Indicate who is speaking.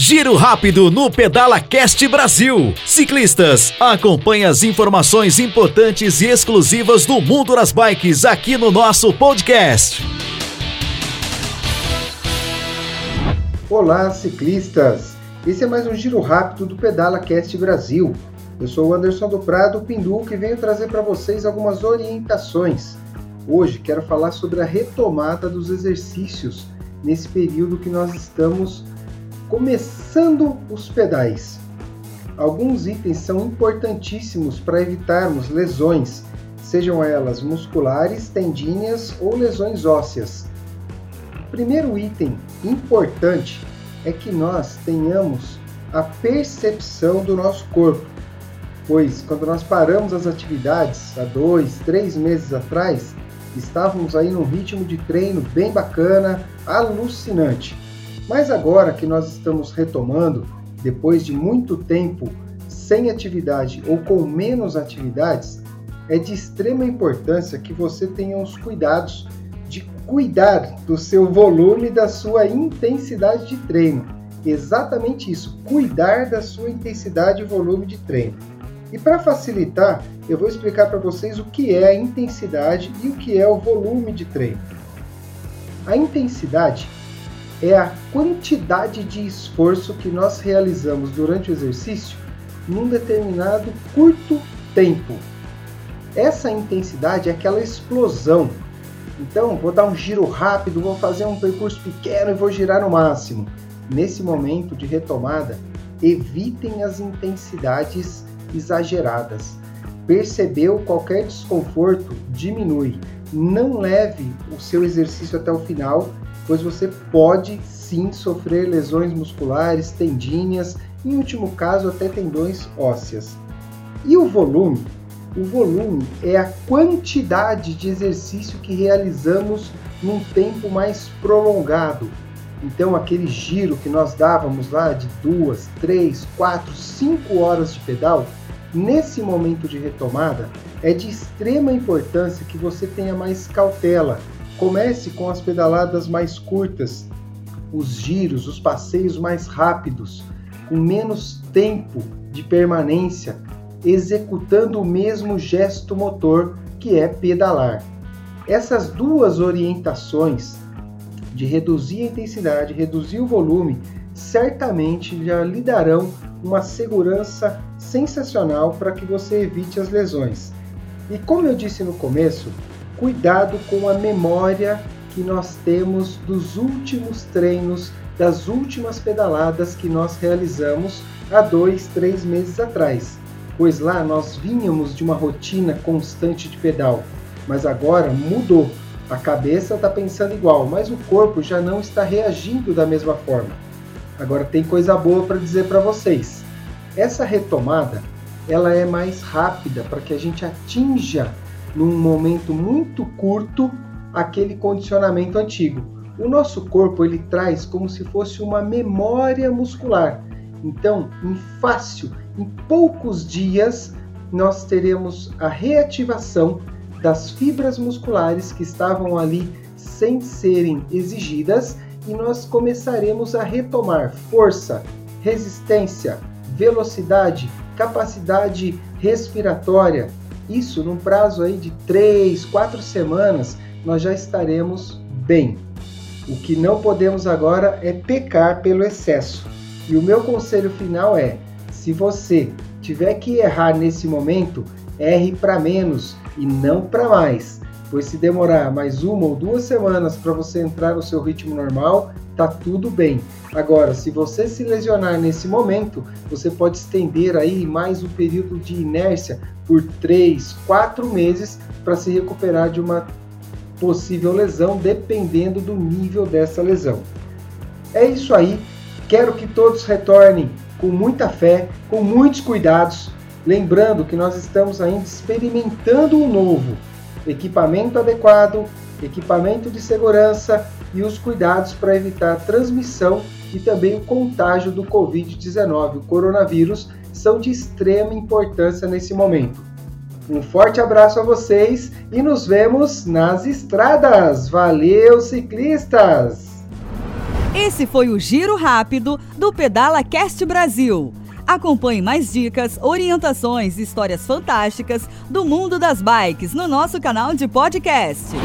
Speaker 1: Giro rápido no Pedala Cast Brasil. Ciclistas, acompanhe as informações importantes e exclusivas do mundo das bikes aqui no nosso podcast.
Speaker 2: Olá, ciclistas! Esse é mais um giro rápido do Pedala Cast Brasil. Eu sou o Anderson do Prado Pindu que venho trazer para vocês algumas orientações. Hoje quero falar sobre a retomada dos exercícios nesse período que nós estamos começando os pedais. Alguns itens são importantíssimos para evitarmos lesões, sejam elas musculares, tendíneas ou lesões ósseas. O primeiro item importante é que nós tenhamos a percepção do nosso corpo, pois quando nós paramos as atividades há dois, três meses atrás, estávamos aí num ritmo de treino bem bacana, alucinante. Mas agora que nós estamos retomando, depois de muito tempo sem atividade ou com menos atividades, é de extrema importância que você tenha os cuidados de cuidar do seu volume e da sua intensidade de treino. Exatamente isso, cuidar da sua intensidade e volume de treino. E para facilitar, eu vou explicar para vocês o que é a intensidade e o que é o volume de treino. A intensidade é a quantidade de esforço que nós realizamos durante o exercício num determinado curto tempo. Essa intensidade é aquela explosão. Então, vou dar um giro rápido, vou fazer um percurso pequeno e vou girar no máximo. Nesse momento de retomada, evitem as intensidades exageradas. Percebeu qualquer desconforto, diminui. Não leve o seu exercício até o final pois você pode sim sofrer lesões musculares, tendíneas, em último caso até tendões ósseas. E o volume? O volume é a quantidade de exercício que realizamos num tempo mais prolongado. Então, aquele giro que nós dávamos lá de duas, três, quatro, cinco horas de pedal, nesse momento de retomada, é de extrema importância que você tenha mais cautela, Comece com as pedaladas mais curtas, os giros, os passeios mais rápidos, com menos tempo de permanência, executando o mesmo gesto motor que é pedalar. Essas duas orientações de reduzir a intensidade, reduzir o volume, certamente já lhe darão uma segurança sensacional para que você evite as lesões. E como eu disse no começo, cuidado com a memória que nós temos dos últimos treinos, das últimas pedaladas que nós realizamos há dois, três meses atrás, pois lá nós vínhamos de uma rotina constante de pedal, mas agora mudou. A cabeça está pensando igual, mas o corpo já não está reagindo da mesma forma. Agora tem coisa boa para dizer para vocês. Essa retomada, ela é mais rápida para que a gente atinja num momento muito curto aquele condicionamento antigo. O nosso corpo ele traz como se fosse uma memória muscular. Então, em fácil, em poucos dias, nós teremos a reativação das fibras musculares que estavam ali sem serem exigidas e nós começaremos a retomar força, resistência, velocidade, capacidade respiratória, isso num prazo aí de três, quatro semanas, nós já estaremos bem. O que não podemos agora é pecar pelo excesso. E o meu conselho final é: se você tiver que errar nesse momento, erre para menos e não para mais. Pois se demorar mais uma ou duas semanas para você entrar no seu ritmo normal, tá tudo bem. Agora, se você se lesionar nesse momento, você pode estender aí mais um período de inércia por 3, 4 meses para se recuperar de uma possível lesão, dependendo do nível dessa lesão. É isso aí. Quero que todos retornem com muita fé, com muitos cuidados, lembrando que nós estamos ainda experimentando o novo, equipamento adequado, equipamento de segurança e os cuidados para evitar a transmissão e também o contágio do Covid-19, o coronavírus, são de extrema importância nesse momento. Um forte abraço a vocês e nos vemos nas estradas. Valeu, ciclistas!
Speaker 3: Esse foi o Giro Rápido do Pedala Cast Brasil. Acompanhe mais dicas, orientações e histórias fantásticas do mundo das bikes no nosso canal de podcast.